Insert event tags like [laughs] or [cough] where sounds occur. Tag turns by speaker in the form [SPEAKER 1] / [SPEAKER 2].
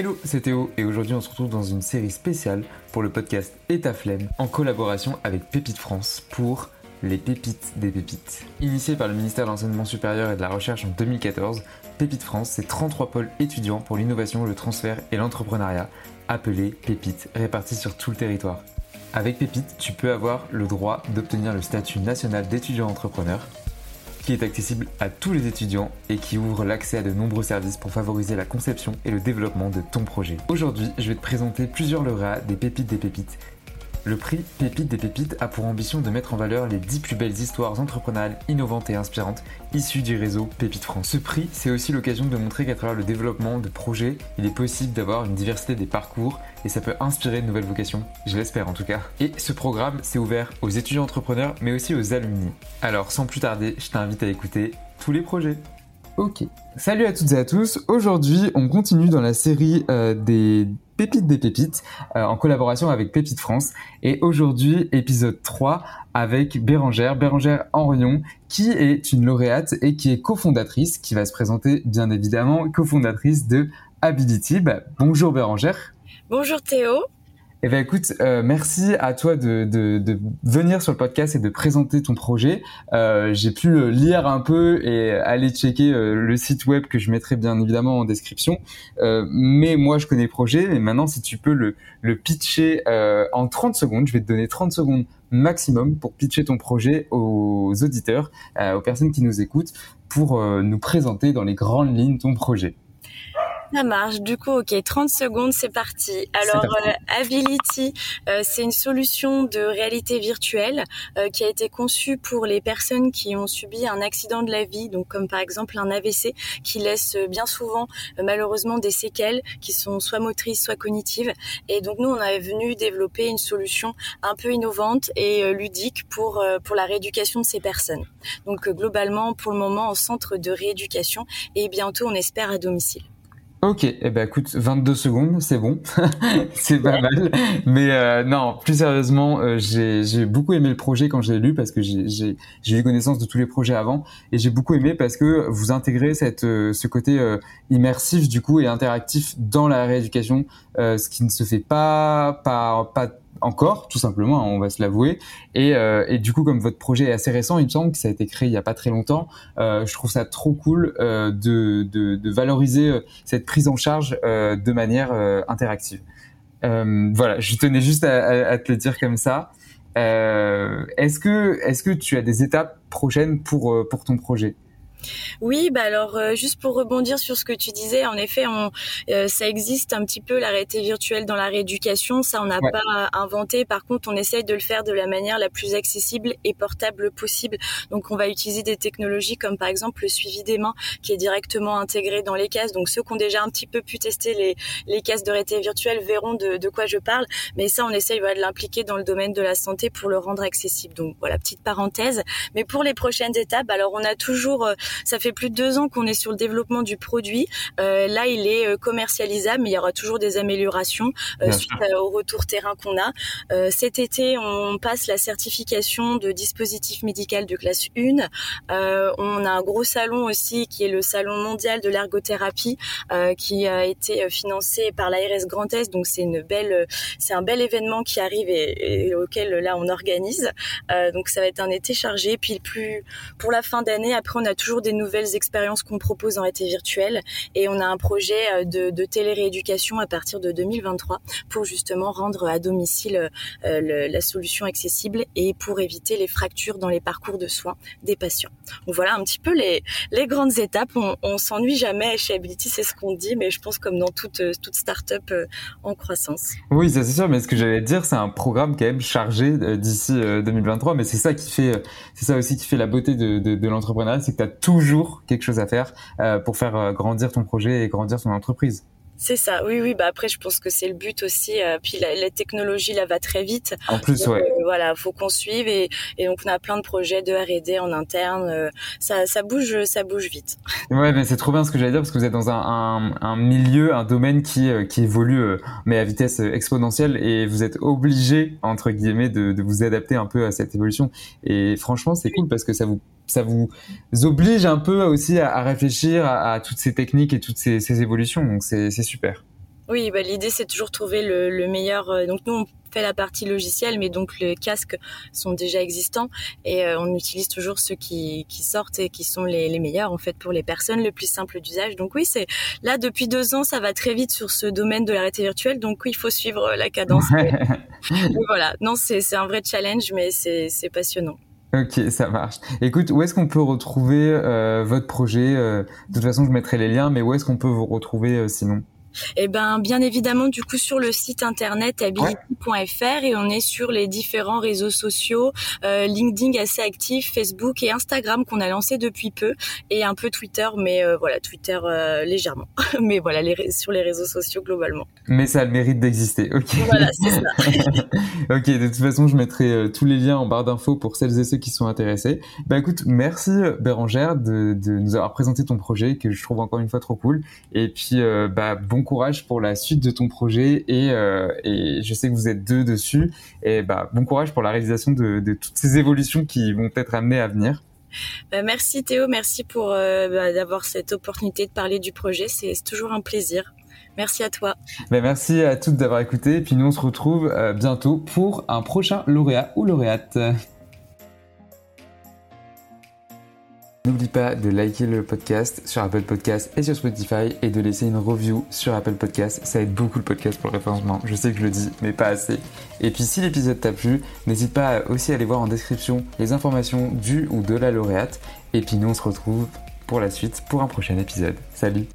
[SPEAKER 1] Hello, c'est Théo et aujourd'hui on se retrouve dans une série spéciale pour le podcast Et flemme en collaboration avec Pépite France pour les pépites des pépites. Initié par le ministère de l'Enseignement supérieur et de la Recherche en 2014, Pépite France, c'est 33 pôles étudiants pour l'innovation, le transfert et l'entrepreneuriat, appelés Pépites, répartis sur tout le territoire. Avec Pépite, tu peux avoir le droit d'obtenir le statut national d'étudiant entrepreneur, qui est accessible à tous les étudiants et qui ouvre l'accès à de nombreux services pour favoriser la conception et le développement de ton projet. Aujourd'hui, je vais te présenter plusieurs lauréats des pépites des pépites le prix Pépite des Pépites a pour ambition de mettre en valeur les 10 plus belles histoires entrepreneuriales innovantes et inspirantes issues du réseau Pépite France. Ce prix, c'est aussi l'occasion de montrer qu'à travers le développement de projets, il est possible d'avoir une diversité des parcours et ça peut inspirer de nouvelles vocations, je l'espère en tout cas. Et ce programme, c'est ouvert aux étudiants entrepreneurs mais aussi aux alumni. Alors sans plus tarder, je t'invite à écouter tous les projets. Ok. Salut à toutes et à tous. Aujourd'hui, on continue dans la série euh, des pépites des pépites euh, en collaboration avec Pépite France. Et aujourd'hui, épisode 3 avec Bérangère, Bérangère Henrion, qui est une lauréate et qui est cofondatrice, qui va se présenter bien évidemment, cofondatrice de Ability. Bonjour Bérangère.
[SPEAKER 2] Bonjour Théo.
[SPEAKER 1] Eh bien, écoute, euh, merci à toi de, de, de, venir sur le podcast et de présenter ton projet. Euh, J'ai pu lire un peu et aller checker euh, le site web que je mettrai bien évidemment en description. Euh, mais moi, je connais le projet. Et maintenant, si tu peux le, le pitcher euh, en 30 secondes, je vais te donner 30 secondes maximum pour pitcher ton projet aux auditeurs, aux personnes qui nous écoutent, pour nous présenter dans les grandes lignes ton projet.
[SPEAKER 2] Ça marche. Du coup, ok, 30 secondes, c'est parti. Alors, euh, Ability, euh, c'est une solution de réalité virtuelle euh, qui a été conçue pour les personnes qui ont subi un accident de la vie, donc comme par exemple un AVC, qui laisse bien souvent malheureusement des séquelles qui sont soit motrices, soit cognitives. Et donc nous, on est venu développer une solution un peu innovante et ludique pour pour la rééducation de ces personnes. Donc globalement, pour le moment, en centre de rééducation et bientôt, on espère à domicile.
[SPEAKER 1] Ok, eh ben écoute, 22 secondes, c'est bon, [laughs] c'est pas mal. Mais euh, non, plus sérieusement, euh, j'ai beaucoup aimé le projet quand je l'ai lu parce que j'ai eu connaissance de tous les projets avant et j'ai beaucoup aimé parce que vous intégrez cette, euh, ce côté euh, immersif du coup et interactif dans la rééducation, ce qui ne se fait pas pas pas encore, tout simplement, hein, on va se l'avouer. Et, euh, et, du coup, comme votre projet est assez récent, il me semble que ça a été créé il y a pas très longtemps, euh, je trouve ça trop cool euh, de, valoriser cette prise en charge de manière interactive. voilà, je tenais juste à, à, te le dire comme ça. est-ce que, est-ce que tu as des étapes prochaines pour pour ton projet?
[SPEAKER 2] Oui, bah alors euh, juste pour rebondir sur ce que tu disais, en effet, on, euh, ça existe un petit peu la réalité virtuelle dans la rééducation. Ça, on n'a pas inventé. Par contre, on essaye de le faire de la manière la plus accessible et portable possible. Donc, on va utiliser des technologies comme par exemple le suivi des mains, qui est directement intégré dans les cases. Donc, ceux qui ont déjà un petit peu pu tester les, les cases de réalité virtuelle verront de, de quoi je parle. Mais ça, on essaye voilà, de l'impliquer dans le domaine de la santé pour le rendre accessible. Donc, voilà, petite parenthèse. Mais pour les prochaines étapes, alors on a toujours euh, ça fait plus de deux ans qu'on est sur le développement du produit. Euh, là, il est euh, commercialisable, mais il y aura toujours des améliorations euh, suite au retour terrain qu'on a. cet été, on passe la certification de dispositif médical de classe 1. on a un gros salon aussi qui est le salon mondial de l'ergothérapie qui a été financé par l'ARS Grand Est. Donc c'est une belle, c'est un bel événement qui arrive et, et auquel là on organise. donc ça va être un été chargé. Puis plus pour la fin d'année, après on a toujours des nouvelles expériences qu'on propose en réalité virtuelle et on a un projet euh, de, de télé-rééducation à partir de 2023 pour justement rendre à domicile euh, la solution accessible et pour éviter les fractures dans les parcours de soins des patients. Donc voilà un petit peu les, les grandes étapes. On, on s'ennuie jamais chez Ability, c'est ce qu'on dit, mais je pense comme dans toute, toute start-up euh, en croissance.
[SPEAKER 1] Oui, c'est sûr, mais ce que j'allais dire, c'est un programme quand même chargé d'ici 2023, mais c'est ça qui fait, c'est ça aussi qui fait la beauté de, de, de l'entrepreneuriat, c'est que tu as tout toujours quelque chose à faire euh, pour faire euh, grandir ton projet et grandir ton entreprise.
[SPEAKER 2] C'est ça, oui, oui. Bah après, je pense que c'est le but aussi. Euh, puis la, la, technologie là va très vite.
[SPEAKER 1] En plus, ouais.
[SPEAKER 2] Euh, voilà, faut qu'on suive et, et, donc on a plein de projets de R&D en interne. Ça, ça bouge, ça bouge vite.
[SPEAKER 1] Ouais, mais c'est trop bien ce que j'allais dire parce que vous êtes dans un, un, un milieu, un domaine qui qui évolue mais à vitesse exponentielle et vous êtes obligé entre guillemets de, de vous adapter un peu à cette évolution. Et franchement, c'est cool parce que ça vous ça vous oblige un peu aussi à, à réfléchir à, à, toutes ces techniques et toutes ces, ces évolutions. Donc c'est super.
[SPEAKER 2] Oui, bah, l'idée c'est toujours trouver le, le meilleur. Euh, donc nous on fait la partie logicielle, mais donc les casques sont déjà existants et euh, on utilise toujours ceux qui, qui sortent et qui sont les, les, meilleurs en fait pour les personnes, le plus simple d'usage. Donc oui, c'est là depuis deux ans, ça va très vite sur ce domaine de la réalité virtuelle. Donc oui, il faut suivre la cadence. [laughs] voilà, non, c'est un vrai challenge, mais c'est passionnant.
[SPEAKER 1] Ok, ça marche. Écoute, où est-ce qu'on peut retrouver euh, votre projet? Euh, De toute façon, je mettrai les liens, mais où est-ce qu'on peut vous retrouver euh, sinon?
[SPEAKER 2] Eh ben, bien évidemment, du coup, sur le site internet ability.fr et on est sur les différents réseaux sociaux, euh, LinkedIn assez actif, Facebook et Instagram qu'on a lancé depuis peu et un peu Twitter, mais euh, voilà, Twitter euh, légèrement, [laughs] mais voilà, les, sur les réseaux sociaux globalement.
[SPEAKER 1] Mais ça a le mérite d'exister, ok.
[SPEAKER 2] Voilà, c'est ça. [laughs]
[SPEAKER 1] ok, de toute façon, je mettrai tous les liens en barre d'infos pour celles et ceux qui sont intéressés. Bah écoute, merci Bérangère de, de nous avoir présenté ton projet que je trouve encore une fois trop cool. Et puis, bah bon courage pour la suite de ton projet et, euh, et je sais que vous êtes deux dessus. Et bah, bon courage pour la réalisation de, de toutes ces évolutions qui vont être amenées à venir.
[SPEAKER 2] Bah, merci Théo, merci pour euh, bah, d'avoir cette opportunité de parler du projet. C'est toujours un plaisir. Merci à toi.
[SPEAKER 1] Bah, merci à toutes d'avoir écouté. Et puis nous, on se retrouve euh, bientôt pour un prochain lauréat ou lauréate. N'oublie pas de liker le podcast sur Apple Podcast et sur Spotify et de laisser une review sur Apple Podcast. Ça aide beaucoup le podcast pour le référencement. Je sais que je le dis, mais pas assez. Et puis si l'épisode t'a plu, n'hésite pas aussi à aller voir en description les informations du ou de la lauréate. Et puis nous on se retrouve pour la suite pour un prochain épisode. Salut